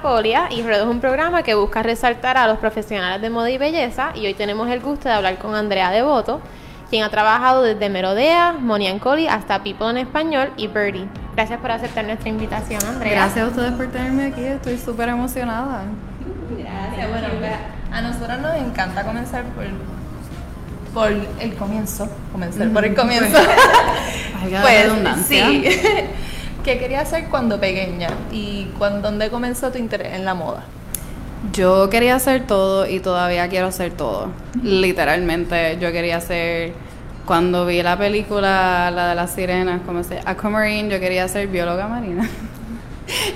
Colia y Ruedo es un programa que busca resaltar a los profesionales de moda y belleza y hoy tenemos el gusto de hablar con Andrea Devoto, quien ha trabajado desde Merodea, Monian Coli hasta People en Español y Birdie. Gracias por aceptar nuestra invitación, Andrea. Gracias a ustedes por tenerme aquí, estoy súper emocionada. Gracias, bueno, pues, a nosotros nos encanta comenzar por, por el comienzo, comenzar por el comienzo. pues, sí. ¿Qué querías hacer cuando pequeña? ¿Y cuando, dónde comenzó tu interés en la moda? Yo quería hacer todo y todavía quiero hacer todo. Literalmente, yo quería hacer. Cuando vi la película, la de las sirenas, como se Aquamarine, yo quería ser bióloga marina.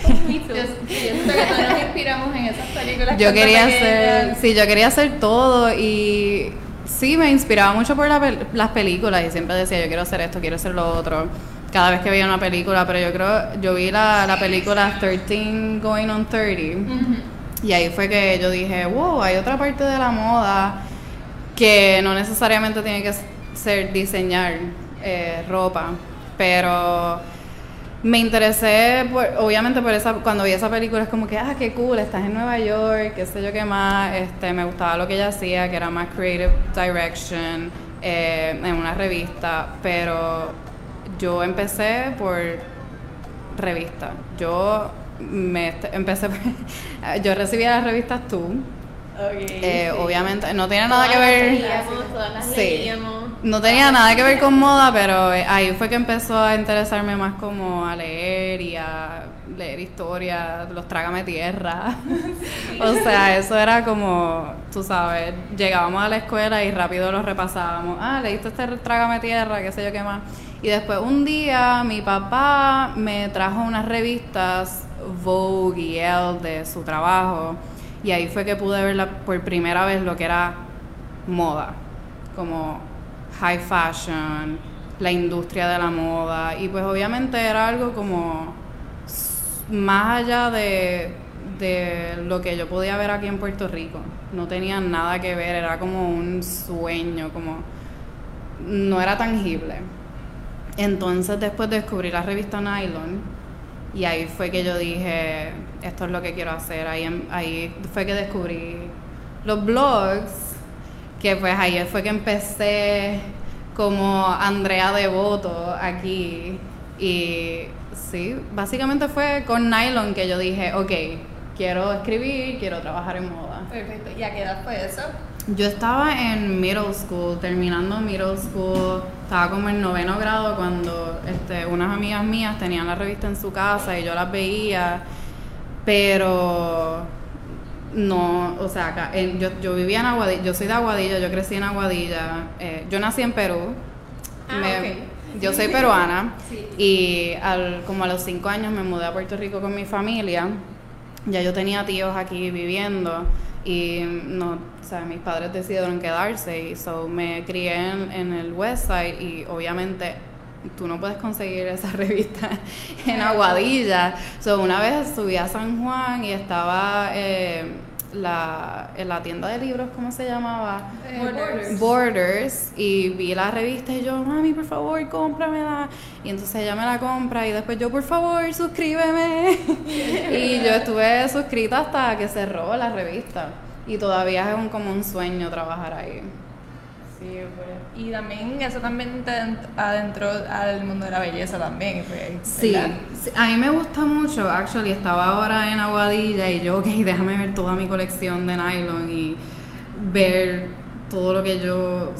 yo, nos inspiramos en esas películas. Yo quería hacer, sí, yo quería hacer todo y sí, me inspiraba mucho por las películas y siempre decía, yo quiero hacer esto, quiero hacer lo otro cada vez que veía una película, pero yo creo, yo vi la, la película 13 Going on 30 y ahí fue que yo dije, wow, hay otra parte de la moda que no necesariamente tiene que ser diseñar eh, ropa, pero me interesé, obviamente por esa, cuando vi esa película es como que, ah, qué cool, estás en Nueva York, qué sé yo qué más, este, me gustaba lo que ella hacía, que era más creative direction eh, en una revista, pero yo empecé por revista. Yo me empecé, yo recibía las revistas tú. Eh, obviamente, no tiene nada que ver. sí, no tenía nada que ver con moda, pero eh, ahí fue que empezó a interesarme más como a leer y a leer historia, los trágame tierra. o sea, eso era como, tú sabes, llegábamos a la escuela y rápido lo repasábamos. Ah, leíste este trágame tierra, qué sé yo qué más. Y después un día mi papá me trajo unas revistas Vogue y Elle de su trabajo y ahí fue que pude ver por primera vez lo que era moda, como high fashion, la industria de la moda y pues obviamente era algo como más allá de, de lo que yo podía ver aquí en Puerto Rico. No tenía nada que ver, era como un sueño, como no era tangible. Entonces después descubrí la revista Nylon y ahí fue que yo dije, esto es lo que quiero hacer. Ahí, em, ahí fue que descubrí los blogs, que pues ahí fue que empecé como Andrea Devoto aquí. Y sí, básicamente fue con Nylon que yo dije, ok, quiero escribir, quiero trabajar en moda. Perfecto. ¿Y a qué edad fue eso? Yo estaba en middle school, terminando middle school, estaba como en noveno grado cuando este, unas amigas mías tenían la revista en su casa y yo las veía, pero no, o sea, yo, yo vivía en Aguadilla, yo soy de Aguadilla, yo crecí en Aguadilla, eh, yo nací en Perú, ah, yo soy peruana y al, como a los cinco años me mudé a Puerto Rico con mi familia, ya yo tenía tíos aquí viviendo y no, o sea, mis padres decidieron quedarse y so me crié en, el West Side y obviamente tú no puedes conseguir esa revista en Aguadilla. So, una vez subí a San Juan y estaba eh, la, en la tienda de libros, ¿cómo se llamaba? Borders. Borders. Y vi la revista y yo, mami, por favor, cómpramela. Y entonces ella me la compra y después yo, por favor, suscríbeme. y yo estuve suscrita hasta que cerró la revista. Y todavía es un, como un sueño trabajar ahí. Sí, pues. Y también eso también te adentro al mundo de la belleza también. Pues, sí, a mí me gusta mucho, actually, estaba ahora en Aguadilla y yo, ok, déjame ver toda mi colección de nylon y ver todo lo que yo...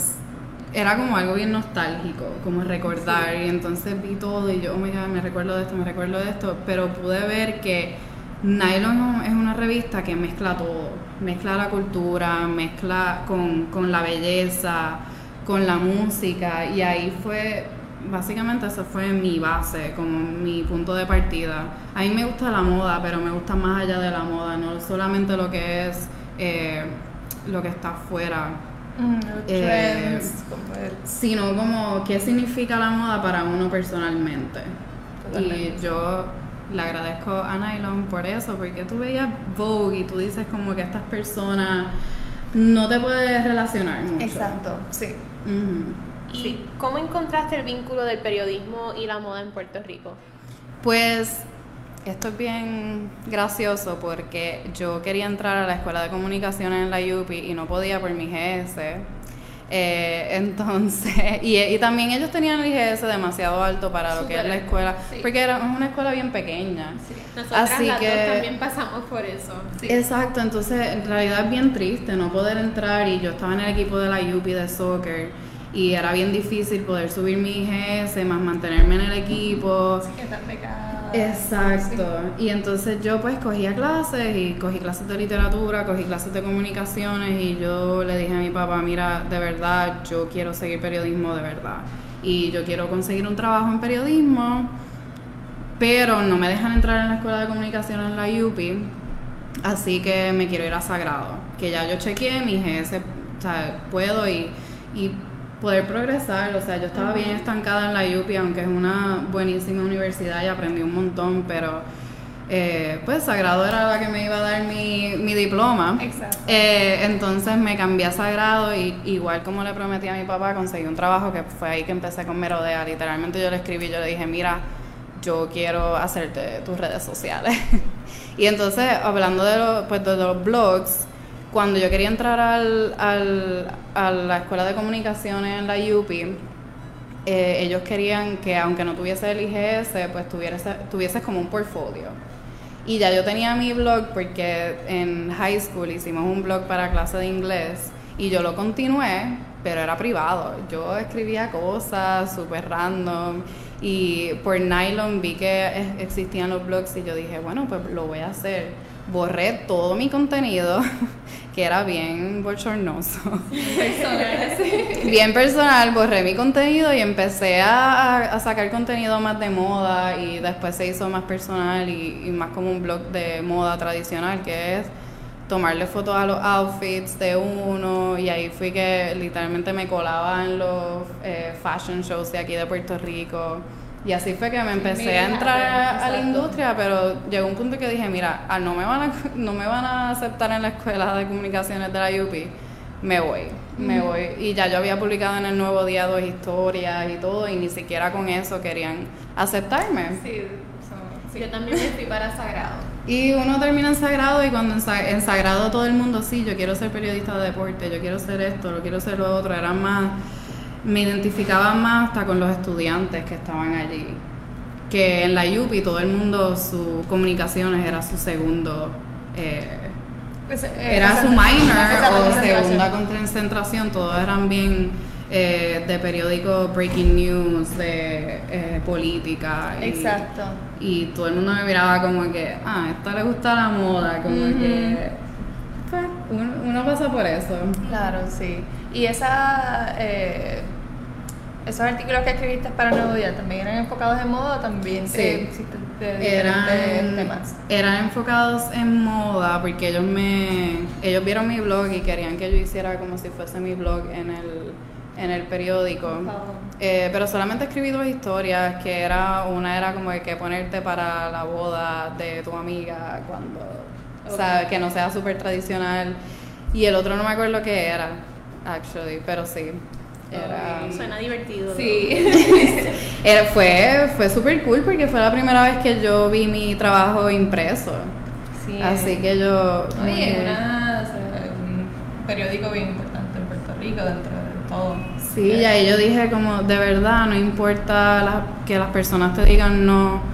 Era como algo bien nostálgico, como recordar, y entonces vi todo y yo, oh my god, me recuerdo de esto, me recuerdo de esto, pero pude ver que Nylon es una revista que mezcla todo, mezcla la cultura, mezcla con, con la belleza, con la música y ahí fue, básicamente eso fue mi base, como mi punto de partida. A mí me gusta la moda, pero me gusta más allá de la moda, no solamente lo que es eh, lo que está afuera. Mm, eh, sino como qué significa la moda para uno personalmente. Y yo le agradezco a Nylon por eso, porque tú veías Vogue y tú dices como que estas personas no te puedes relacionar mucho. Exacto, sí. ¿Y cómo encontraste el vínculo del periodismo y la moda en Puerto Rico? Pues esto es bien gracioso porque yo quería entrar a la escuela de comunicaciones en la UPI y no podía por mi GS. Eh, entonces, y, también ellos tenían el IGS demasiado alto para lo que es la escuela, porque era una escuela bien pequeña. Así que también pasamos por eso. Exacto, entonces en realidad es bien triste no poder entrar y yo estaba en el equipo de la UPI de soccer y era bien difícil poder subir mi IGS más mantenerme en el equipo. Sí, que Exacto. Y entonces yo pues cogía clases y cogí clases de literatura, cogí clases de comunicaciones y yo le dije a mi papá, mira, de verdad, yo quiero seguir periodismo de verdad. Y yo quiero conseguir un trabajo en periodismo, pero no me dejan entrar en la escuela de comunicación en la UPI, así que me quiero ir a Sagrado, que ya yo chequeé mi GS, o sea, puedo y, y poder progresar. O sea, yo estaba bien estancada en la UPI, aunque es una buenísima universidad y aprendí un montón, pero eh, pues Sagrado era la que me iba a dar mi, mi diploma. Exacto. Eh, entonces me cambié a Sagrado y igual como le prometí a mi papá, conseguí un trabajo que fue ahí que empecé con Merodea. Literalmente yo le escribí, yo le dije, mira, yo quiero hacerte tus redes sociales. y entonces, hablando de, los, pues, de los blogs, cuando yo quería entrar al, al, a la escuela de comunicaciones en la UPI, eh, ellos querían que aunque no tuviese el IGS, pues tuviese, tuviese como un portfolio. Y ya yo tenía mi blog porque en high school hicimos un blog para clase de inglés y yo lo continué, pero era privado. Yo escribía cosas súper random y por Nylon vi que existían los blogs y yo dije, bueno, pues lo voy a hacer. Borré todo mi contenido que era bien bochornoso. Bien personal, borré mi contenido y empecé a, sacar contenido más de moda y después se hizo más personal y, más como un blog de moda tradicional que es tomarle fotos a los outfits de uno. Y ahí fui que literalmente me colaba en los eh, fashion shows de aquí de Puerto Rico y así fue que me empecé a entrar a, la industria, pero llegó un punto que dije, mira, ah, no me van a, no me van a aceptar en la escuela de comunicaciones de la UP, me voy, me voy. Y ya yo había publicado en el Nuevo Día dos historias y todo, y ni siquiera con eso querían aceptarme. Sí, yo también me fui para Sagrado. Y uno termina en Sagrado y cuando en, Sagrado todo el mundo, sí, yo quiero ser periodista de deporte, yo quiero ser esto, lo quiero ser lo otro, eran más me identificaba más hasta con los estudiantes que estaban allí. Que en la UPI todo el mundo, sus comunicaciones era su segundo. Eh, pues, eh, era su minor o segunda concentración, todos eran bien eh, de periódico breaking news, de política. Exacto. Y todo el mundo me miraba como que, ah, a esta le gusta la moda, como que. Pues, uno, pasa por eso. Claro, sí. Y esa, eh, esos artículos que escribiste para Nuevo Día, ¿también eran enfocados en moda o también sí. eran, temas? Eran enfocados en moda porque ellos me ellos vieron mi blog y querían que yo hiciera como si fuese mi blog en el en el periódico. Eh, pero solamente escribí dos historias, que era una era como de que ponerte para la boda de tu amiga cuando, o sea, que no sea súper tradicional. Y el otro no me acuerdo qué era actually, pero sí. Era, Suena divertido. Sí. era, fue fue súper cool porque fue la primera vez que yo vi mi trabajo impreso. Sí. Así que yo... Oye, una, un periódico bien importante en Puerto Rico dentro de todo. Sí, y ahí yo dije como, de verdad, no importa que las personas te digan no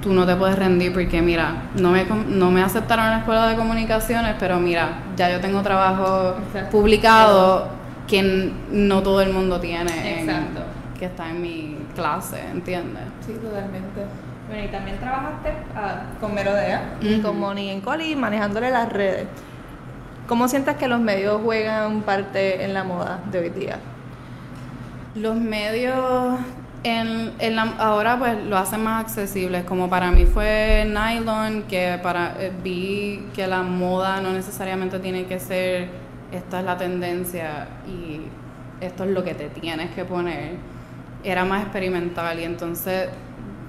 tú no te puedes rendir porque mira, no me, no me aceptaron en la escuela de comunicaciones, pero mira, ya yo tengo trabajo publicado que no todo el mundo tiene Exacto. que está en mi clase, ¿entiendes? Sí, totalmente. Bueno, y también trabajaste ah, con Merodea y con Moni en Coli manejándole las redes. ¿Cómo sientes que los medios juegan parte en la moda de hoy día? Los medios en, en ahora pues lo hacen más accesible, como para mí fue nylon, que para eh, vi que la moda no necesariamente tiene que ser esta es la tendencia y esto es lo que te tienes que poner. Era más experimental y entonces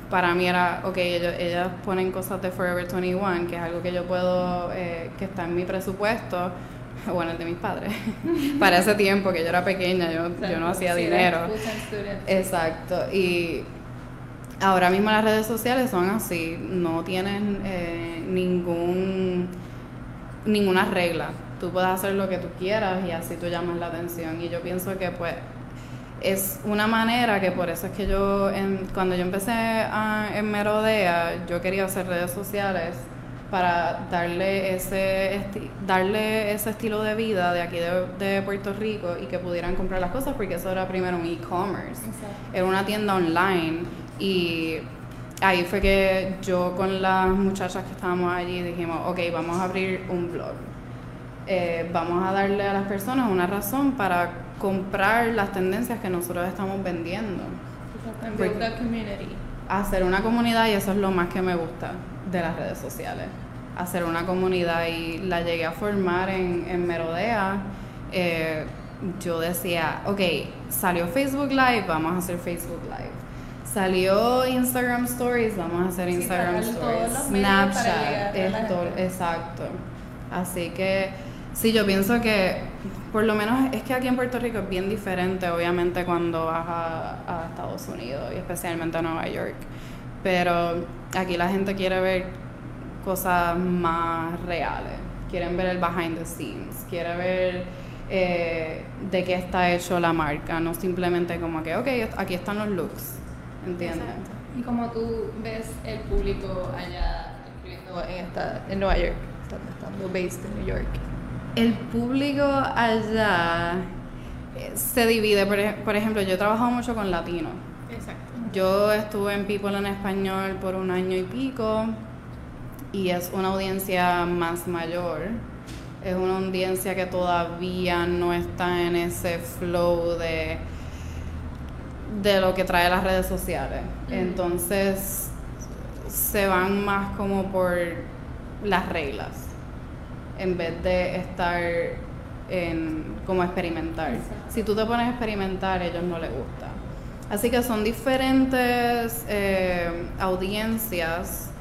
para mí era, ok, ellos, ellas ponen cosas de Forever 21, que es algo que yo puedo, eh, que está en mi presupuesto, bueno, el de mis padres, para ese tiempo que yo era pequeña, yo, yo no hacía dinero. Exacto, y ahora mismo las redes sociales son así, no tienen eh, ningún ninguna regla. Tú puedes hacer lo que tú quieras y así tú llamas la atención. Y yo pienso que pues es una manera que por eso es que yo, en, cuando yo empecé a, en Merodea, yo quería hacer redes sociales para darle ese, darle ese estilo de vida de aquí de, Puerto Rico y que pudieran comprar las cosas porque eso era primero un e-commerce, era una tienda online y ahí fue que yo con las muchachas que estábamos allí dijimos, ok, vamos a abrir un blog. Eh, vamos a darle a las personas una razón para comprar las tendencias que nosotros estamos vendiendo. Hacer una comunidad y eso es lo más que me gusta de las redes sociales. Hacer una comunidad y la llegué a formar en, en Merodea. Eh, yo decía, ok, salió Facebook Live, vamos a hacer Facebook Live Salió Instagram Stories, vamos a hacer Instagram Stories. Snapchat, esto, exacto. Así que sí, yo pienso que por lo menos es que aquí en Puerto Rico es bien diferente, obviamente, cuando vas a, Estados Unidos y especialmente a Nueva York. Pero aquí la gente quiere ver cosas más reales. Quieren ver el behind the scenes, quiere ver eh, de qué está hecho la marca, no simplemente como que, ok, aquí están los looks ¿entiendes? Y como tú ves el público allá escribiendo en, esta, en Nueva York, estando based en New York. El público allá eh, se divide, por, por ejemplo, yo he trabajado mucho con latinos. Exacto. Yo estuve en People en Español por un año y pico y es una audiencia más mayor. Es una audiencia que todavía no está en ese flow de de lo que trae las redes sociales. Entonces se van más como por las reglas en vez de estar en como experimentar. Si tú te pones a experimentar, a ellos no les gusta. Así que son diferentes eh, audiencias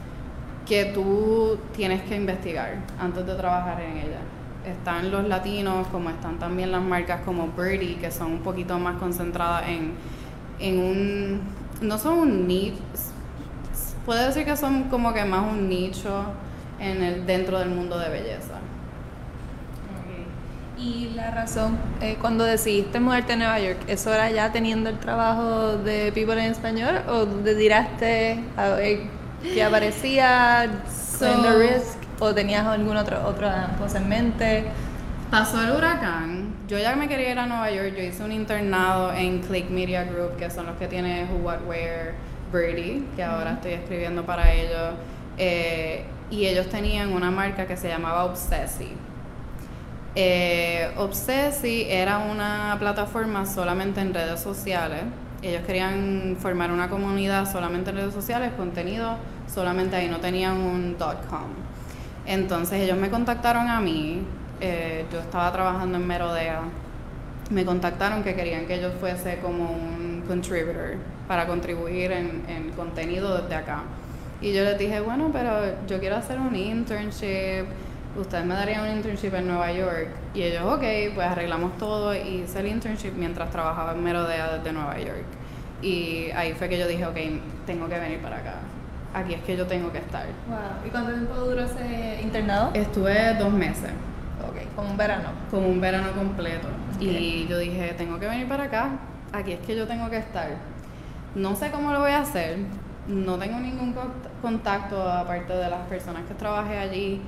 que tú tienes que investigar antes de trabajar en ellas. Están los latinos, como están también las marcas como Birdie, que son un poquito más concentradas en en un, no son un nicho, puede decir que son como que más un nicho en el, dentro del mundo de belleza. Y la razón, eh, cuando decidiste mudarte a Nueva York, ¿eso era ya teniendo el trabajo de People en Español o te tiraste a ver qué aparecía en The Risk o tenías algún otro otra cosa en mente? Pasó el huracán. Yo ya me quería ir a Nueva York. Yo hice un internado en Click Media Group, que son los que tiene Who What Where Birdie, que ahora estoy escribiendo para ellos. Eh, y ellos tenían una marca que se llamaba Obsessi. Eh, Obsessi era una plataforma solamente en redes sociales. Ellos querían formar una comunidad solamente en redes sociales, contenido solamente ahí, no tenían un .com. Entonces ellos me contactaron a mí eh, yo estaba trabajando en Merodea, me contactaron que querían que yo fuese como un contributor para contribuir en, en contenido desde acá. Y yo les dije, bueno, pero yo quiero hacer un internship, ustedes me darían un internship en Nueva York. Y ellos, ok, pues arreglamos todo y hice el internship mientras trabajaba en Merodea desde Nueva York. Y ahí fue que yo dije, ok, tengo que venir para acá. Aquí es que yo tengo que estar. Wow. ¿Y cuánto tiempo duró ese internado? Estuve dos meses. Ok, como un verano. Como un verano completo. Y yo dije, tengo que venir para acá, aquí es que yo tengo que estar. No sé cómo lo voy a hacer, no tengo ningún contacto aparte de las personas que trabajé allí,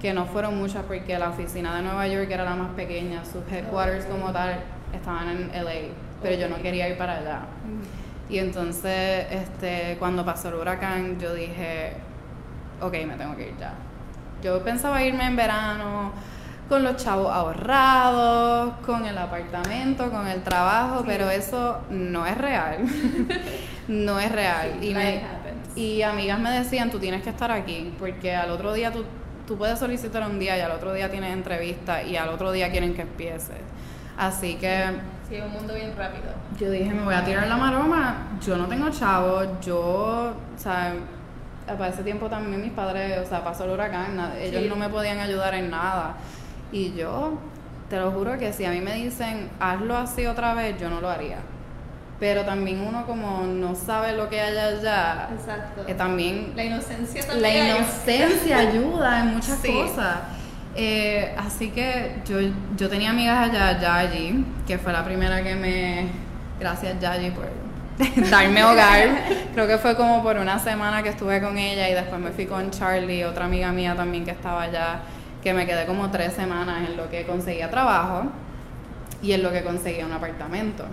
que no fueron muchas porque la oficina de Nueva York era la más pequeña, sus headquarters como tal estaban en LA, pero yo no quería ir para allá. Y entonces, este, cuando pasó el huracán, yo dije, ok, me tengo que ir ya. Yo pensaba irme en verano, con los chavos ahorrados, con el apartamento, con el trabajo, pero eso no es real. no es real. y, y amigas me decían, tú tienes que estar aquí, porque al otro día tú, tú puedes solicitar un día y al otro día tienes entrevista y al otro día quieren que empieces. Así que... Sí, un mundo bien rápido. Yo dije, me voy a tirar la maroma, yo no tengo chavos, yo, o sea, para ese tiempo también mis padres, o sea, pasó el huracán, ellos no me podían ayudar en nada. Y yo te lo juro que si a mí me dicen hazlo así otra vez, yo no lo haría. Pero también uno como no sabe lo que hay allá. Exacto. Eh, también la inocencia también. La inocencia ayuda en muchas cosas. Eh, así que yo, yo tenía amigas allá, Yaji, que fue la primera que me... Gracias Yaji por darme hogar. Creo que fue como por una semana que estuve con ella y después me fui con Charlie, otra amiga mía también que estaba allá, que me quedé como tres semanas en lo que conseguía trabajo y en lo que conseguía un apartamento.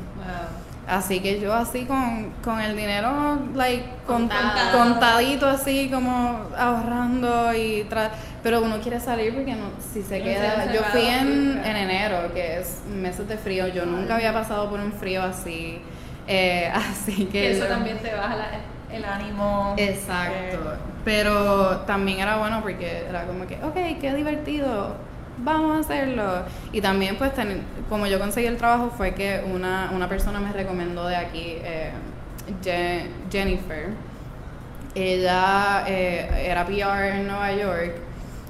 Así que yo así con, con el dinero like contadito así como ahorrando y pero uno quiere salir porque no si se queda yo fui en, en enero que es meses de frío yo nunca había pasado por un frío así eh, así que... eso también te baja el ánimo. Exacto. Pero también era bueno porque era como que, ok, qué divertido, vamos a hacerlo. Y también pues como yo conseguí el trabajo fue que una, una persona me recomendó de aquí, eh, Jennifer. Ella eh, era PR en Nueva York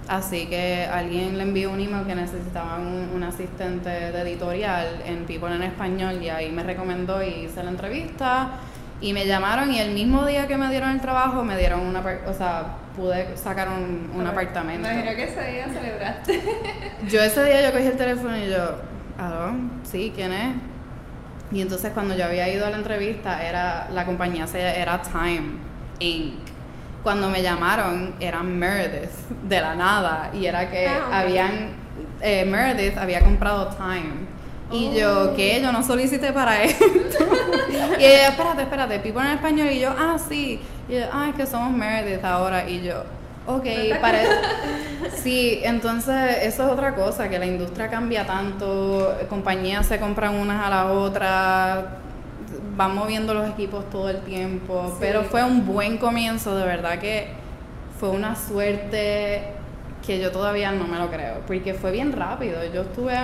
Así que alguien le envió un email que necesitaba un, asistente de editorial en People en Español y ahí me recomendó y hice la entrevista y me llamaron y el mismo día que me dieron el trabajo me dieron una, o sea, pude sacar un, un apartamento. Imagino que ese día celebraste. yo ese día yo cogí el teléfono y yo, ¿aló? Sí, ¿quién es? Y entonces cuando yo había ido a la entrevista era, la compañía era Time Inc cuando me llamaron eran Meredith de la nada y era que ah, habían eh, Meredith había comprado Time y yo que yo no solicité para esto. Y ella espérate espérate Pipo en español. Y yo ah sí. Y yo ah es que somos Meredith ahora. Y yo ok parece sí entonces eso es otra cosa que la industria cambia tanto. Compañías se compran unas a la otra. Van moviendo los equipos todo el tiempo, pero fue un buen comienzo, de verdad que fue una suerte que yo todavía no me lo creo, porque fue bien rápido, yo estuve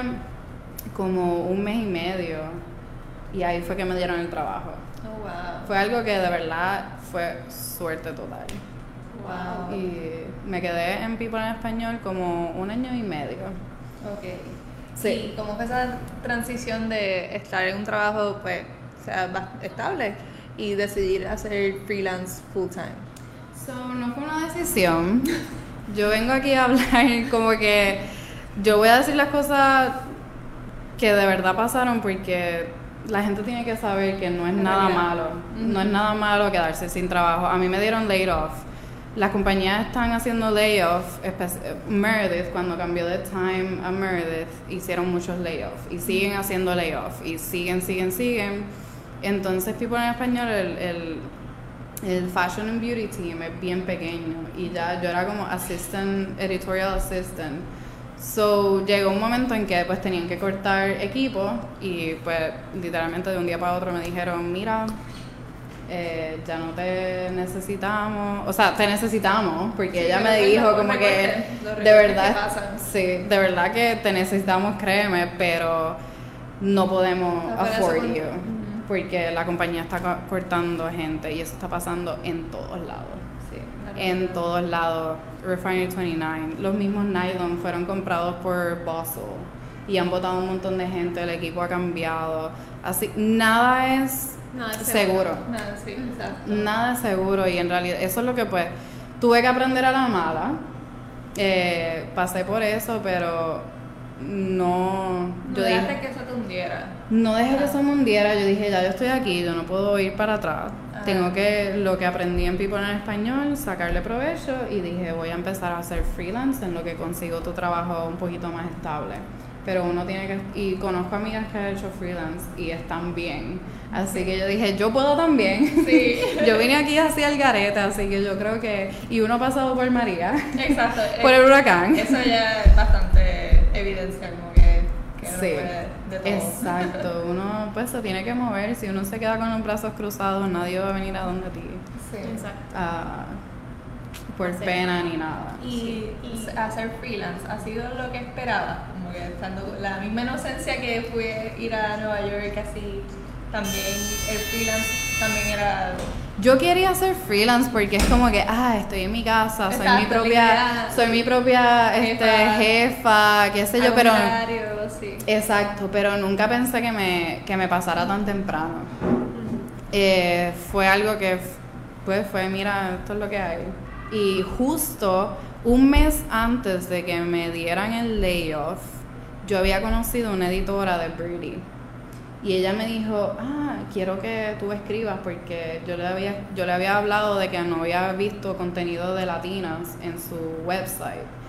como un mes y medio y ahí fue que me dieron el trabajo. Oh, fue algo que de verdad fue suerte total. Wow. Y me quedé en People en Español como un año y medio. Ok. Sí. ¿Cómo fue esa transición de estar en un trabajo, pues, sea estable y decidir hacer freelance full time? So, no fue una decisión. Yo vengo aquí a hablar como que yo voy a decir las cosas que de verdad pasaron porque la gente tiene que saber que no es nada malo. No es nada malo quedarse sin trabajo. A mí me dieron laid off. Las compañías están haciendo layoff. Meredith, cuando cambió de Time a Meredith, hicieron muchos layoffs. Y siguen haciendo layoff. Y siguen, siguen, siguen. Entonces, People en Español, el, el, Fashion and Beauty Team es bien pequeño y ya yo era como assistant, editorial assistant. So, llegó un momento en que pues tenían que cortar equipo y pues literalmente de un día para otro me dijeron, mira, eh, ya no te necesitamos, o sea, te necesitamos, porque ella me dijo como que de verdad, sí, de verdad que te necesitamos, créeme, pero no podemos afford you porque la compañía está cortando gente y eso está pasando en todos lados. En todos lados. Refinery 29. Los mismos nylon fueron comprados por Bustle y han votado un montón de gente. El equipo ha cambiado. Así, nada es seguro. Nada, sí, Nada es seguro y en realidad eso es lo que pues tuve que aprender a la mala. Eh, pasé por eso, pero no. No yo que eso te hundiera. No dejé que eso me hundiera. Yo dije, ya yo estoy aquí, yo no puedo ir para atrás. Tengo que, lo que aprendí en People en español, sacarle provecho y dije, voy a empezar a hacer freelance en lo que consigo tu trabajo un poquito más estable. Pero uno tiene que. Y conozco amigas que han hecho freelance y están bien. Así que yo dije, yo puedo también. Sí. yo vine aquí así al garete, así que yo creo que. Y uno ha pasado por María. Exacto. por el huracán. Eso ya es bastante evidencia sí, Exacto, uno pues se tiene que mover, si uno se queda con los brazos cruzados, nadie va a venir a donde ti. Sí, exacto. por pena ni nada. Y, hacer freelance, ¿ha sido lo que esperaba? Como que estando la misma inocencia que fui a ir a Nueva York, así también el freelance también era yo quería hacer freelance porque es como que, ah, estoy en mi casa, soy mi propia, soy mi propia este, jefa, qué sé yo, pero sí. exacto, pero nunca pensé que me, que me pasara tan temprano. eh, fue algo que pues fue, mira, esto es lo que hay. Y justo un mes antes de que me dieran el layoff, yo había conocido una editora de Birdie. Y ella me dijo, ah, quiero que tú escribas porque yo le había, yo le había hablado de que no había visto contenido de latinas en su website.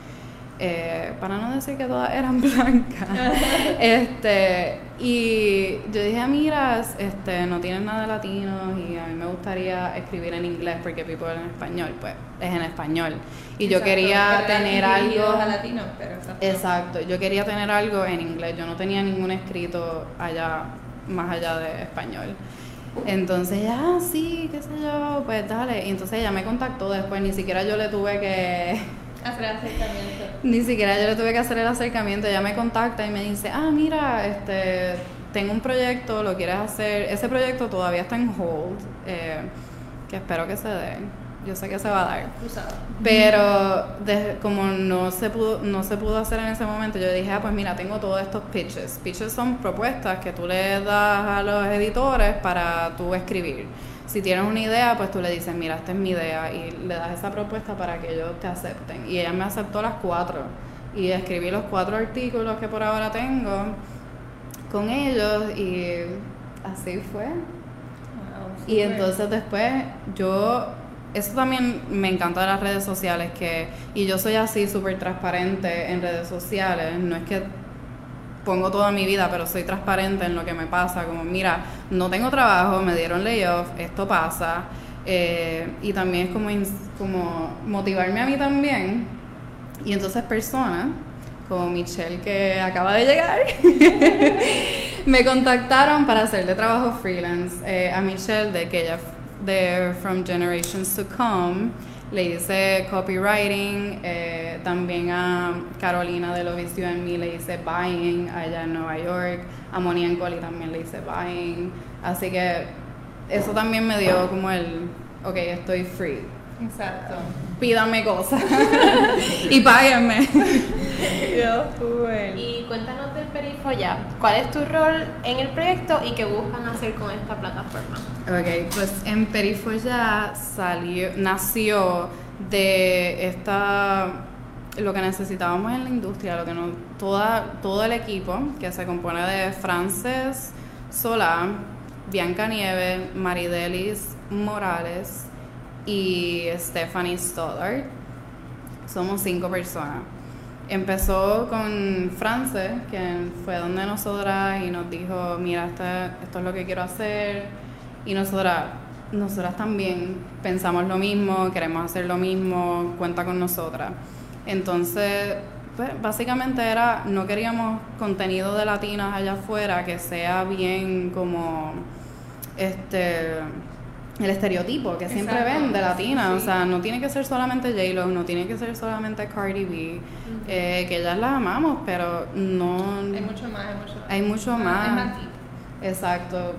Eh, para no decir que todas eran blancas. este, y yo dije, mira, este, no tienen nada de latinos y a mí me gustaría escribir en inglés porque People en español, pues es en español. Y yo quería tener algo... A latinos, pero exacto, yo quería tener algo en inglés, yo no tenía ningún escrito allá, más allá de español. Entonces ya, ah, sí, qué sé yo, pues dale. Y entonces ella me contactó después, ni siquiera yo le tuve que Hacer el acercamiento. Ni siquiera yo le tuve que hacer el acercamiento. Ella me contacta y me dice, ah, mira, este, tengo un proyecto, lo quieres hacer. Ese proyecto todavía está en hold, eh, que espero que se dé. Yo sé que se va a dar. Pero como no se pudo no se pudo hacer en ese momento, yo dije, ah, pues mira, tengo todos estos pitches. Pitches son propuestas que tú le das a los editores para tú escribir si tienes una idea, pues tú le dices, mira, esta es mi idea y le das esa propuesta para que ellos te acepten. Y ella me aceptó las cuatro y escribí los cuatro artículos que por ahora tengo con ellos y así fue. y entonces después yo, eso también me encanta de las redes sociales, que, y yo soy así súper transparente en redes sociales, no es que pongo toda mi vida, pero soy transparente en lo que me pasa, como mira, no tengo trabajo, me dieron layoff, esto pasa, eh, y también es como, como motivarme a mí también, y entonces personas como Michelle que acaba de llegar, me contactaron para hacerle trabajo freelance eh, a Michelle de que ella de From Generations to Come. Le hice copywriting, eh, también a Carolina de Lo Vicio en mí le hice buying allá en Nueva York, a Moni también le hice buying, así que eso también me dio como el, ok, estoy free. Exacto. Pídame cosas y páguenme. y cuéntanos del Perifolla. ¿Cuál es tu rol en el proyecto y qué buscan hacer con esta plataforma? Ok, pues en Perifolla salió, nació de esta lo que necesitábamos en la industria, lo que no, toda, todo el equipo que se compone de Frances Solá, Bianca Nieve, Maridelis Morales y Stephanie Stoddard. Somos cinco personas empezó con France, que fue donde nosotras y nos dijo, mira, esto es lo que quiero hacer. Y nosotras, nosotras también pensamos lo mismo, queremos hacer lo mismo, cuenta con nosotras. Entonces, pues, básicamente era, no queríamos contenido de latinas allá afuera que sea bien como, este el estereotipo que siempre ven de latina. O sea, no tiene que ser solamente J-Lo, no tiene que ser solamente Cardi B, eh, que ya las amamos, pero no. Hay mucho más, hay mucho, hay mucho más. Exacto.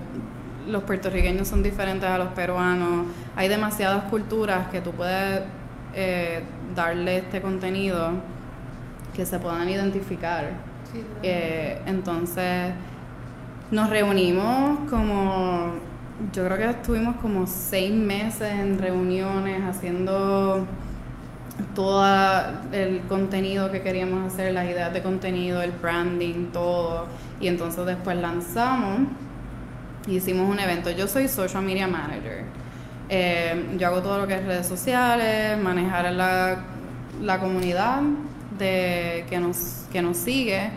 Los puertorriqueños son diferentes a los peruanos. Hay demasiadas culturas que tú puedes eh, darle este contenido que se puedan identificar. Eh, entonces, nos reunimos como yo creo que estuvimos como seis meses en reuniones haciendo todo el contenido que queríamos hacer, las ideas de contenido, el branding, todo. Y entonces después lanzamos hicimos un evento. Yo soy social media manager. Eh, yo hago todo lo que es redes sociales, manejar la, la comunidad de, que, nos, que nos sigue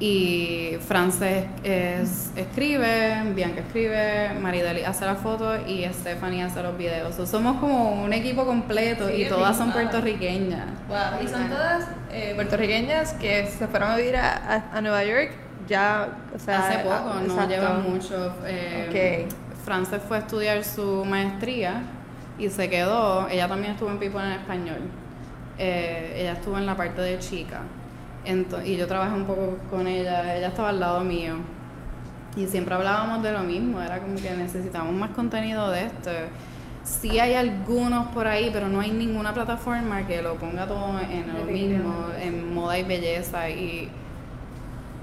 y Frances es, escribe, Bianca escribe, Marideli hace la foto y Stephanie hace los videos. somos como un equipo completo y todas son puertorriqueñas. Wow. Y son todas eh, puertorriqueñas que se fueron a vivir a, Nueva York ya, o sea, hace poco, no llevan mucho. Eh, Frances fue a estudiar su maestría y se quedó. Ella también estuvo en People en español. Eh, ella estuvo en la parte de chica y yo trabajé un poco con ella, ella estaba al lado mío. Y siempre hablábamos de lo mismo, era como que necesitamos más contenido de esto. Sí hay algunos por ahí, pero no hay ninguna plataforma que lo ponga todo en lo mismo, en moda y belleza. Y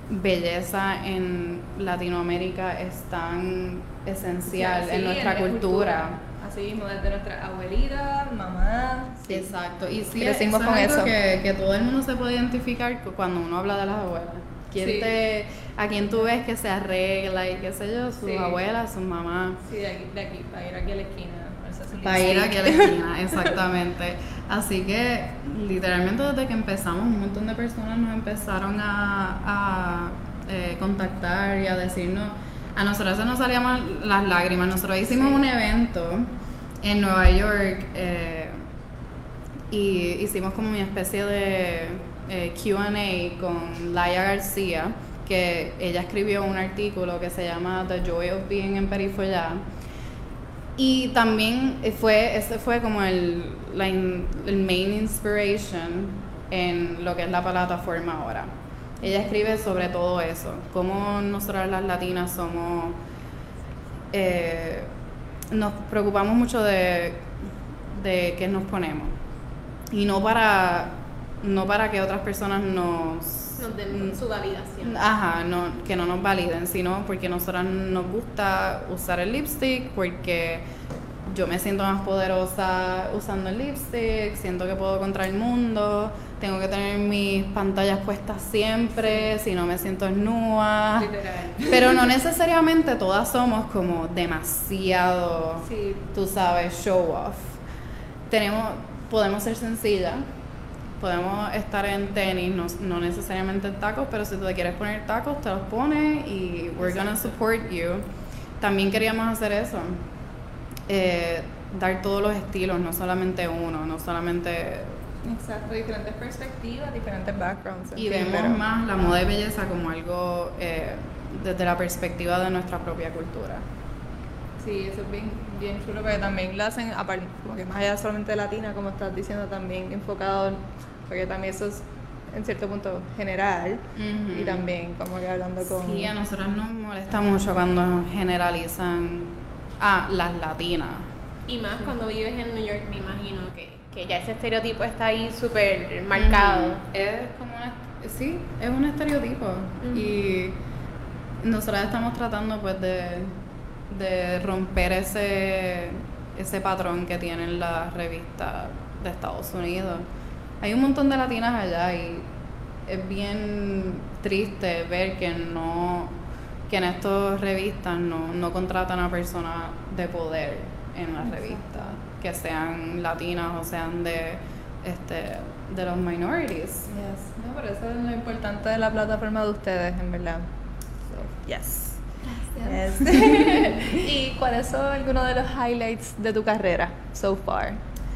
belleza en Latinoamérica es tan esencial en nuestra cultura. Así mismo, desde nuestra abuelita, mamá. Exacto, y sí, decimos con eso. Que, que, todo el mundo se puede identificar cuando uno habla de las abuelas. ¿Quién te, ¿A quién tú ves que se arregla y qué sé yo? Sus abuelas, sus mamás. Sí, de aquí, de aquí, para ir aquí a la esquina. Para ir aquí a la esquina, exactamente. Así que literalmente desde que empezamos un montón de personas nos empezaron a, a eh, contactar y a decirnos, a nosotros se nos salían las lágrimas. Nosotros hicimos un evento en Nueva York eh, y hicimos como una especie de eh, QA con Laia García, que ella escribió un artículo que se llama The Joy of Being in Perifollá y también fue, ese fue como el, el main inspiration en lo que es la plataforma ahora. Ella escribe sobre todo eso, cómo nosotras las latinas somos, eh, nos preocupamos mucho de, de qué nos ponemos y no para, no para que otras personas nos nos den su validación. Ajá, no, que no nos validen, sino porque a nosotras nos gusta usar el lipstick, porque yo me siento más poderosa usando el lipstick, siento que puedo contra el mundo, tengo que tener mis pantallas puestas siempre, si no me siento desnuda. Pero no necesariamente todas somos como demasiado, tú sabes, show off. Tenemos, podemos ser sencillas, podemos estar en tenis, no, no, necesariamente en tacos, pero si tú te quieres poner tacos, te los pones y we're gonna support you. También queríamos hacer eso, eh, dar todos los estilos, no solamente uno, no solamente... Exacto, diferentes perspectivas, diferentes backgrounds. Y vemos más la moda y belleza como algo eh, desde la perspectiva de nuestra propia cultura. Sí, eso es bien, bien chulo, porque también lo hacen, como que más allá solamente de latina, como estás diciendo, también enfocado, porque también eso es en cierto punto general y también como que hablando con... Sí, a nosotros nos molesta mucho cuando generalizan a las latinas. Y más cuando vives en New York, me imagino que, que ya ese estereotipo está ahí súper marcado. Es como sí, es un estereotipo y nosotros estamos tratando pues de de romper ese, ese patrón que tienen las revistas de Estados Unidos. Hay un montón de latinas allá y es bien triste ver que no que en estas revistas no, no contratan a personas de poder en las revistas, que sean latinas o sean de este de los minorities. Yes. No, pero eso es lo importante de la plataforma de ustedes, en verdad. So, yes. ¿Y cuáles son algunos de los highlights de tu carrera so far?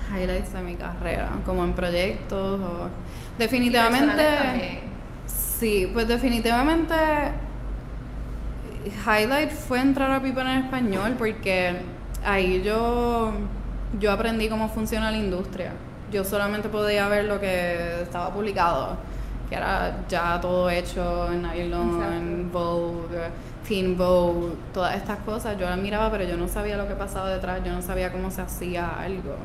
Highlights de mi carrera, como en proyectos o... Definitivamente... Sí, pues definitivamente highlight fue entrar a People en español porque ahí yo, yo aprendí cómo funciona la industria. Yo solamente podía ver lo que estaba publicado, que era ya todo hecho en nylon, en Vogue Teen Vogue, todas estas cosas, yo las miraba, pero yo no sabía lo que pasaba detrás, yo no sabía cómo se hacía algo.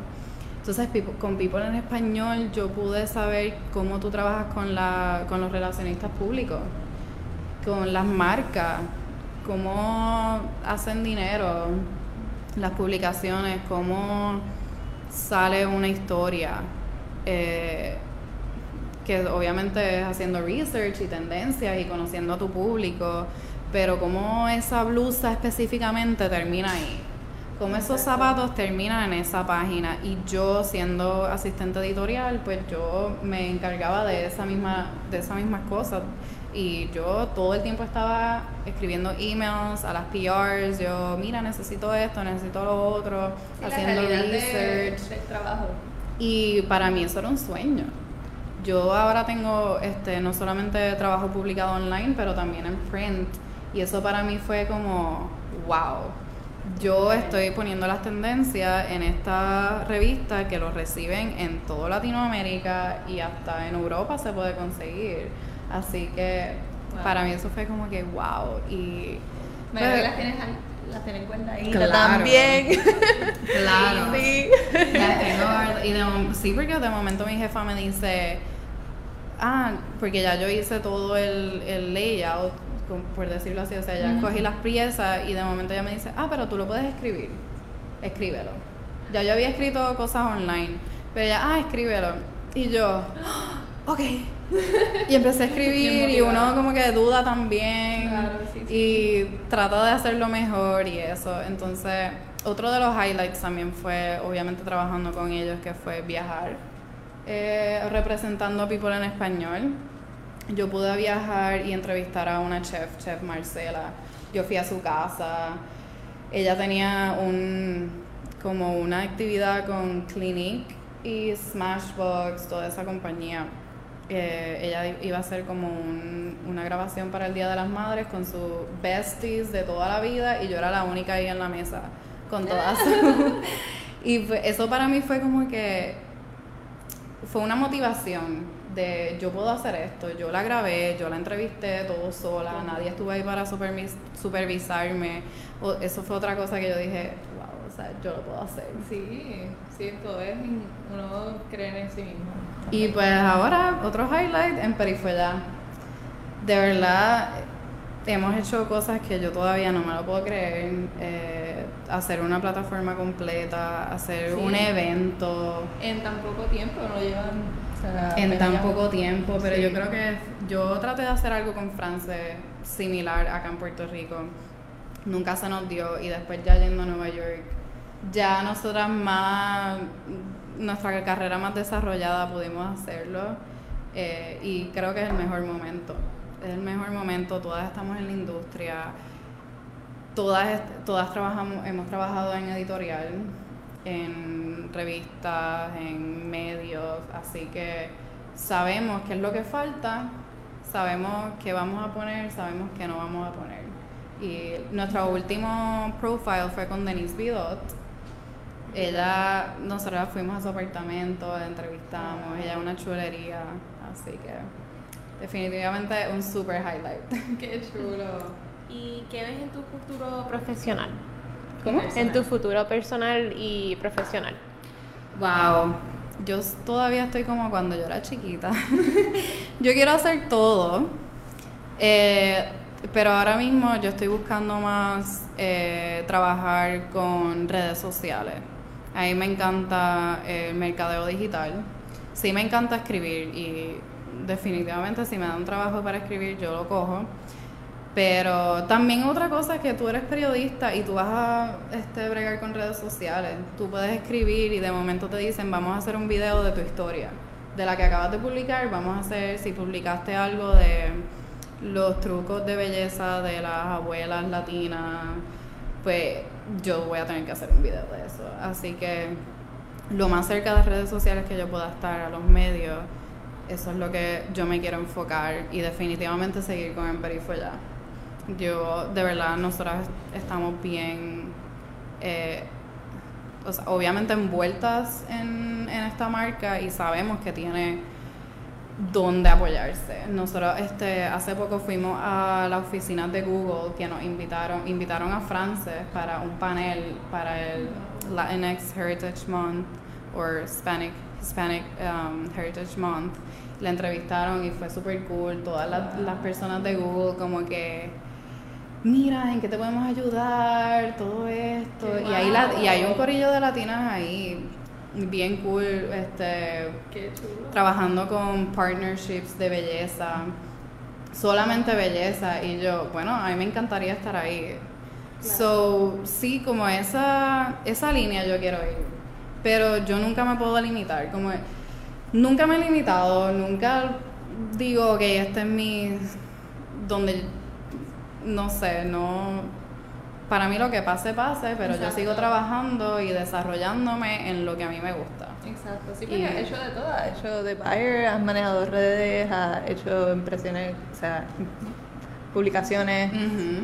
Entonces, con People en Español, yo pude saber cómo tú trabajas con, la, con los relacionistas públicos, con las marcas, cómo hacen dinero, las publicaciones, cómo sale una historia. Eh, que obviamente es haciendo research y tendencias y conociendo a tu público pero como esa blusa específicamente termina ahí. Como esos zapatos terminan en esa página y yo siendo asistente editorial, pues yo me encargaba de esa misma de esas mismas cosas y yo todo el tiempo estaba escribiendo emails a las PRs, yo mira, necesito esto, necesito lo otro, haciendo research, trabajo. Y para mí eso era un sueño. Yo ahora tengo este no solamente trabajo publicado online, pero también en print y eso para mí fue como, wow. Yo estoy poniendo las tendencias en esta revista que lo reciben en toda Latinoamérica y hasta en Europa se puede conseguir. Así que para mí eso fue como que wow. Y me pues, las tienes las en cuenta ahí claro, también. Claro. sí. Las tengo, y de, sí, porque de momento mi jefa me dice ah, porque ya yo hice todo el, el layout, por decirlo así, o sea, ya cogí las piezas y de momento ella me dice, ah, pero tú lo puedes escribir, escríbelo. Ya yo había escrito cosas online, pero ella, ah, escríbelo. Y yo, ok. Y empecé a escribir y uno como que duda también y trata de hacerlo mejor y eso. Entonces, otro de los highlights también fue, obviamente, trabajando con ellos, que fue viajar, eh, representando a People en español. Yo pude viajar y entrevistar a una chef, Chef Marcela. Yo fui a su casa. Ella tenía un, como una actividad con Clinique y Smashbox, toda esa compañía. Eh, ella iba a hacer como una grabación para el Día de las Madres con sus besties de toda la vida y yo era la única ahí en la mesa con todas. y eso para mí fue como que fue una motivación de yo puedo hacer esto, yo la grabé, yo la entrevisté todo sola, nadie estuvo ahí para supervisarme. eso fue otra cosa que yo dije, wow, o sea, yo lo puedo hacer. Sí, sí, todo es uno cree en sí mismo. Y pues ahora, otro highlight en Perifuela. De verdad, hemos hecho cosas que yo todavía no me lo puedo creer. Eh, hacer una plataforma completa, hacer un evento. En tan poco tiempo, no llevan. en tan poco tiempo, pero yo creo que yo traté de hacer algo con France similar acá en Puerto Rico. Nunca se nos dio y después ya yendo a Nueva York, ya nosotras más, nuestra carrera más desarrollada pudimos hacerlo eh, y creo que es el mejor momento es el mejor momento, todas estamos en la industria, todas, todas trabajamos, hemos trabajado en editorial, en revistas, en medios, así que sabemos qué es lo que falta, sabemos qué vamos a poner, sabemos qué no vamos a poner. Y nuestro último profile fue con Denise Bidot. Ella, nosotros fuimos a su apartamento, la entrevistamos, ella es una chulería, así que definitivamente un super highlight. Qué chulo. ¿Y qué ves en tu futuro profesional? ¿Cómo? En tu futuro personal y profesional. Wow. Yo todavía estoy como cuando yo era chiquita. yo quiero hacer todo. Eh, pero ahora mismo yo estoy buscando más eh, trabajar con redes sociales. A mí me encanta el mercadeo digital. Sí me encanta escribir y definitivamente si me dan trabajo para escribir, yo lo cojo. Pero también otra cosa es que tú eres periodista y tú vas a este, bregar con redes sociales. Tú puedes escribir y de momento te dicen, vamos a hacer un video de tu historia, de la que acabas de publicar, vamos a hacer, si publicaste algo de los trucos de belleza de las abuelas latinas, pues yo voy a tener que hacer un video de eso. Así que lo más cerca de redes sociales que yo pueda estar a los medios eso es lo que yo me quiero enfocar y definitivamente seguir con Emperifu ya. Yo, de verdad, nosotras estamos bien, eh, obviamente envueltas en, en esta marca y sabemos que tiene dónde apoyarse. Nosotros este, hace poco fuimos a la oficina de Google que nos invitaron, invitaron a Frances para un panel para el Latinx Heritage Month o Hispanic, Hispanic um, Heritage Month la entrevistaron y fue súper cool. Todas las, personas de Google como que, mira, ¿en qué te podemos ayudar? Todo esto. y, ahí la, y hay un corillo de latinas ahí bien cool, este, trabajando con partnerships de belleza, solamente belleza. Y yo, bueno, a mí me encantaría estar ahí. So, sí, como esa, esa línea yo quiero ir. Pero yo nunca me puedo limitar. Como Nunca me he limitado, nunca digo que este es mi. donde. no sé, no. Para mí lo que pase, pase, pero yo sigo trabajando y desarrollándome en lo que a mí me gusta. Exacto, sí, porque has hecho de todo, has hecho de buyer, has manejado redes, has hecho impresiones, o sea, publicaciones,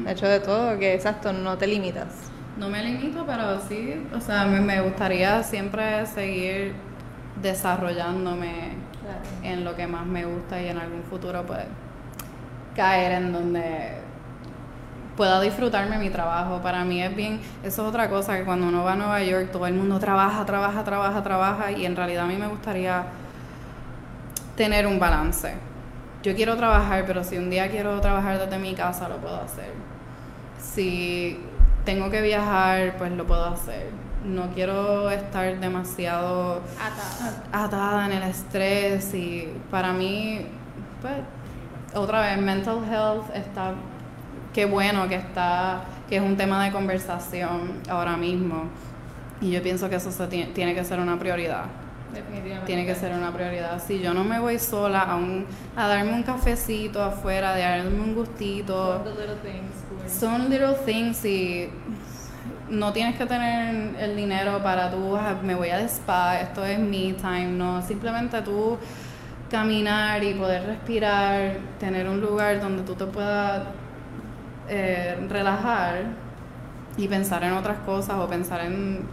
has hecho de todo, que exacto, no te limitas. No me limito, pero sí, o sea, me gustaría siempre seguir desarrollándome en lo que más me gusta y en algún futuro pues caer en donde pueda disfrutarme mi trabajo. Para mí es bien, eso es otra cosa, que cuando uno va a Nueva York todo el mundo trabaja, trabaja, trabaja, trabaja y en realidad a mí me gustaría tener un balance yo quiero trabajar, pero si un día quiero trabajar desde mi casa, lo puedo hacer. Si tengo que viajar, pues lo puedo hacer. No quiero estar demasiado atada, atada en el estrés y para mí, pues, otra vez, mental health está, qué bueno que está, que es un tema de conversación ahora mismo. Y yo pienso que eso se tiene que ser una prioridad. Definitivamente. Tiene que ser una prioridad. Si yo no me voy sola a, un, a darme un cafecito afuera, de darme un gustito. Son little things. Son little things y no tienes que tener el dinero para tú, ah, me voy a spa, esto es me time, no. Simplemente tú caminar y poder respirar, tener un lugar donde tú te puedas eh, relajar y pensar en otras cosas o pensar en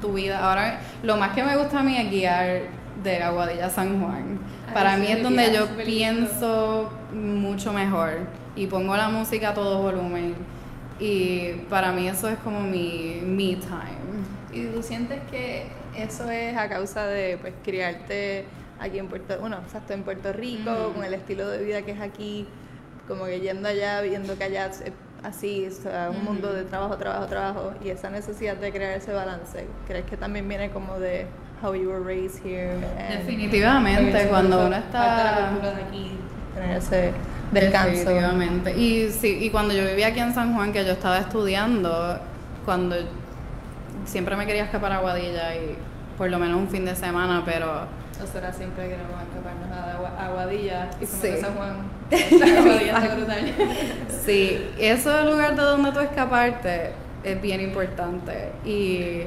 tu vida. Ahora, lo más que me gusta a mí es guiar de Aguadilla San Juan. Para mí es donde yo pienso mucho mejor y pongo la música a todo volumen. Y para mí eso es como mi me time. ¿Y tú sientes que eso es a causa de pues criarte aquí en Puerto, bueno, exacto, en Puerto Rico, con el estilo de vida que es aquí, como que yendo allá, viendo que allá así, o sea, un mundo de trabajo, trabajo, trabajo, y esa necesidad de crear ese balance, ¿crees que también viene como de how you were raised here? Definitivamente, cuando uno está... de aquí, tener ese descanso. Definitivamente. Y, sí, y cuando yo vivía aquí en San Juan, que yo estaba estudiando, cuando siempre me quería escapar a Guadilla y por lo menos un fin de semana, pero nosotras siempre queremos escaparnos a Aguadilla y sí. San Juan. Brutal. sí, eso es el lugar de donde tú escaparte es bien importante. Y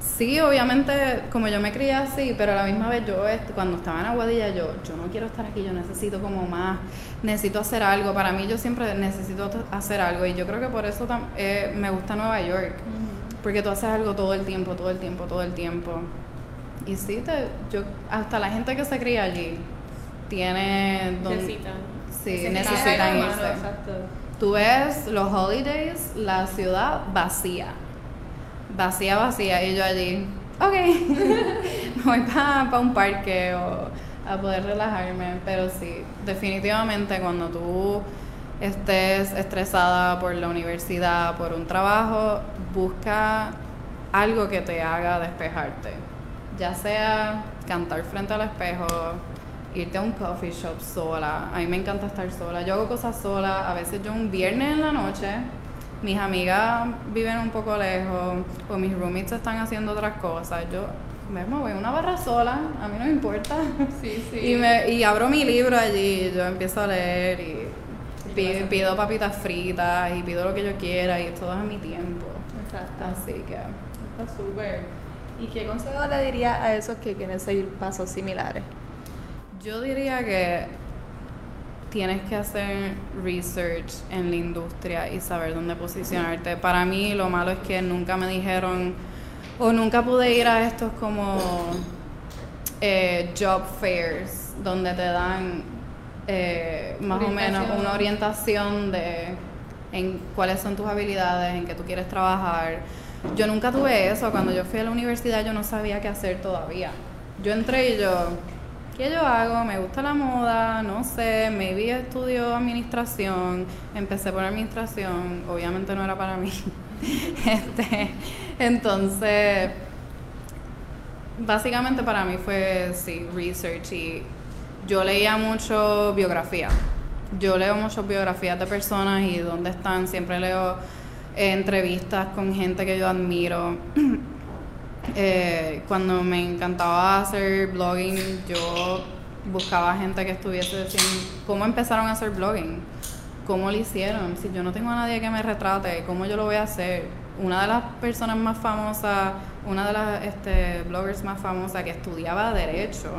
sí, obviamente, como yo me crié así, pero a la misma vez yo cuando estaba en Aguadilla, yo, yo no quiero estar aquí, yo necesito como más, necesito hacer algo. Para mí yo siempre necesito hacer algo y yo creo que por eso eh, me gusta Nueva York. Porque tú haces algo todo el tiempo, todo el tiempo, todo el tiempo. Y sí, te, yo, hasta la gente que se cría allí tiene... necesitan. Sí, necesitan irse. Tú ves los holidays, la ciudad vacía. Vacía, vacía. Y yo allí, ok, me voy para un parque o a poder relajarme. Pero sí, definitivamente cuando tú estés estresada por la universidad, por un trabajo, busca algo que te haga despejarte ya sea cantar frente al espejo, irte a un coffee shop sola. A mí me encanta estar sola. Yo hago cosas sola. A veces yo un viernes en la noche, mis amigas viven un poco lejos o mis roommates están haciendo otras cosas. Yo me voy a una barra sola, a mí no me importa. Sí, sí. Y, me, y abro mi libro allí, yo empiezo a leer y pido, pido, papitas fritas y pido lo que yo quiera y todo es a mi tiempo. Exacto. Así que... Está súper. ¿Y qué consejo le diría a esos que quieren seguir pasos similares? Yo diría que tienes que hacer research en la industria y saber dónde posicionarte. Para mí lo malo es que nunca me dijeron o nunca pude ir a estos como eh, job fairs donde te dan eh, más o menos una orientación de en cuáles son tus habilidades, en qué tú quieres trabajar yo nunca tuve eso. Cuando yo fui a la universidad yo no sabía qué hacer todavía. Yo entré y yo, ¿qué yo hago? Me gusta la moda, no sé, maybe estudio administración, empecé por administración, obviamente no era para mí. este, entonces, básicamente para mí fue, sí, research y yo leía mucho biografía. Yo leo muchas biografías de personas y dónde están, siempre leo entrevistas con gente que yo admiro. Eh, cuando me encantaba hacer blogging, yo buscaba gente que estuviese diciendo cómo empezaron a hacer blogging, cómo lo hicieron, si yo no tengo a nadie que me retrate, cómo yo lo voy a hacer. Una de las personas más famosas, una de las este, bloggers más famosas que estudiaba Derecho,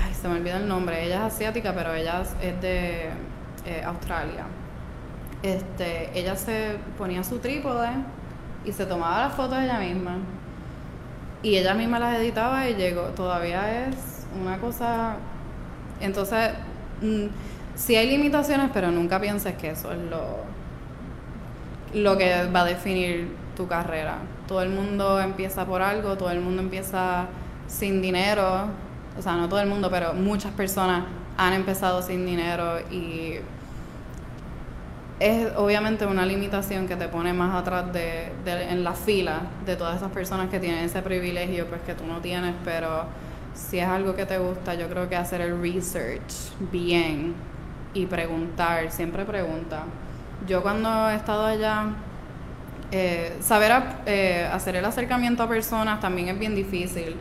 ay, se me olvida el nombre, ella es asiática, pero ella es de eh, Australia este, ella se ponía su trípode y se tomaba las fotos ella misma. Y ella misma las editaba y llegó, todavía es una cosa... Entonces, mm, sí hay limitaciones, pero nunca pienses que eso es lo, lo que va a definir tu carrera. Todo el mundo empieza por algo, todo el mundo empieza sin dinero, o sea, no todo el mundo, pero muchas personas han empezado sin dinero y es obviamente una limitación que te pone más atrás de, en la fila de todas esas personas que tienen ese privilegio pues que tú no tienes, pero si es algo que te gusta, yo creo que hacer el research bien y preguntar, siempre pregunta. Yo cuando he estado allá, eh, saber eh, hacer el acercamiento a personas también es bien difícil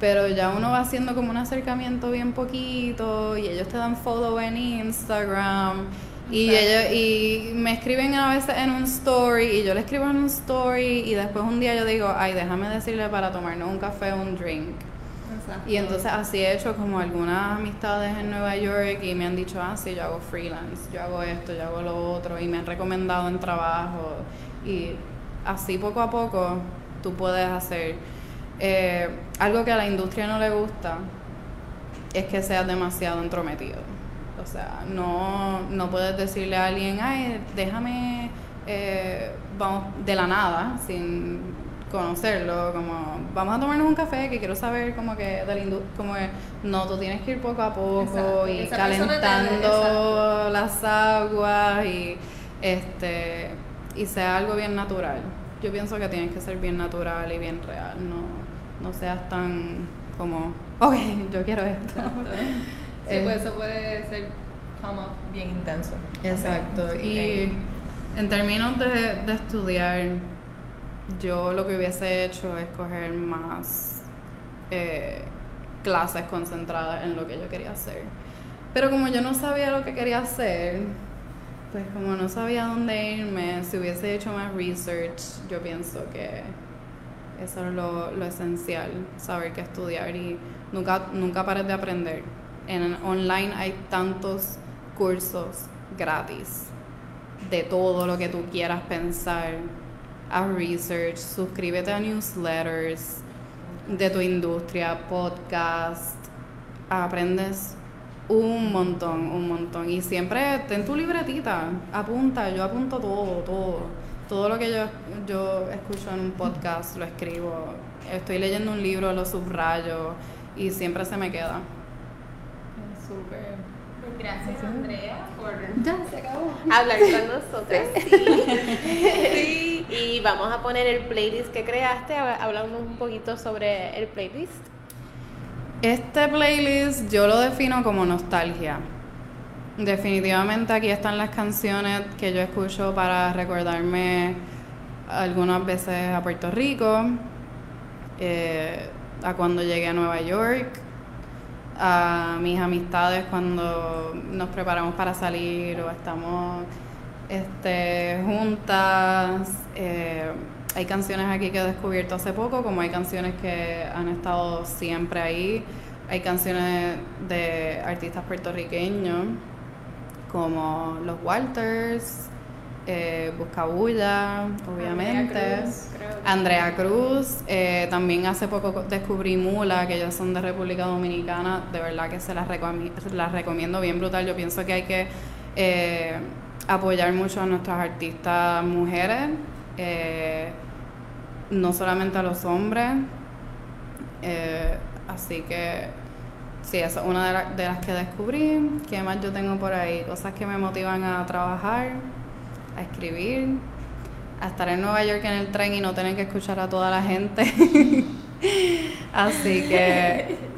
pero ya uno va haciendo como un acercamiento bien poquito y ellos te dan follow en Instagram y ellos y me escriben a veces en un story y yo le escribo en un story y después un día yo digo, ay, déjame decirle para tomarnos un café o un drink. Y entonces así he hecho como algunas amistades en Nueva York y me han dicho, ah, sí, yo hago freelance, yo hago esto, yo hago lo otro y me han recomendado en trabajo y así poco a poco tú puedes hacer eh, algo que a la industria no le gusta es que seas demasiado entrometido. O sea, no, no puedes decirle a alguien, ay, déjame, eh, vamos, de la nada, sin conocerlo, como, vamos a tomarnos un café que quiero saber como que de la como no, tú tienes que ir poco a poco y calentando las aguas y este y sea algo bien natural. Yo pienso que tienes que ser bien natural y bien real, no, no seas tan como, ok, yo quiero esto. Sí, pues eso puede ser como bien intenso. Exacto. y en términos de, estudiar, yo lo que hubiese hecho es coger más eh, clases concentradas en lo que yo quería hacer. Pero como yo no sabía lo que quería hacer, pues como no sabía dónde irme, si hubiese hecho más research, yo pienso que eso es lo, lo esencial, saber qué estudiar y nunca, nunca pares de aprender en online hay tantos cursos gratis de todo lo que tú quieras pensar. Haz research, suscríbete a newsletters de tu industria, podcast. Aprendes un montón, un montón. Y siempre ten tu libretita, apunta, yo apunto todo, todo. Todo lo que yo, yo escucho en un podcast lo escribo. Estoy leyendo un libro, lo subrayo y siempre se me queda. Súper. Pues gracias, Andrea, por hablar con nosotros. Sí. Y vamos a poner el playlist que creaste. Hablamos un poquito sobre el playlist. Este playlist yo lo defino como nostalgia. Definitivamente aquí están las canciones que yo escucho para recordarme algunas veces a Puerto Rico, eh, a cuando llegué a Nueva York, a mis amistades cuando nos preparamos para salir o estamos este, juntas. Eh, hay canciones aquí que he descubierto hace poco, como hay canciones que han estado siempre ahí. Hay canciones de artistas puertorriqueños como Los Walters, eh, Buscabulla, obviamente. Andrea Cruz. Eh, también hace poco descubrí Mula, que ellos son de República Dominicana. De verdad que se las, las recomiendo bien brutal. Yo pienso que hay que eh, apoyar mucho a nuestras artistas mujeres, no solamente a los hombres. así que sí, esa es una de, de las que descubrí. ¿Qué más yo tengo por ahí? Cosas que me motivan a trabajar a escribir, a estar en Nueva York en el tren y no tener que escuchar a toda la gente. Así que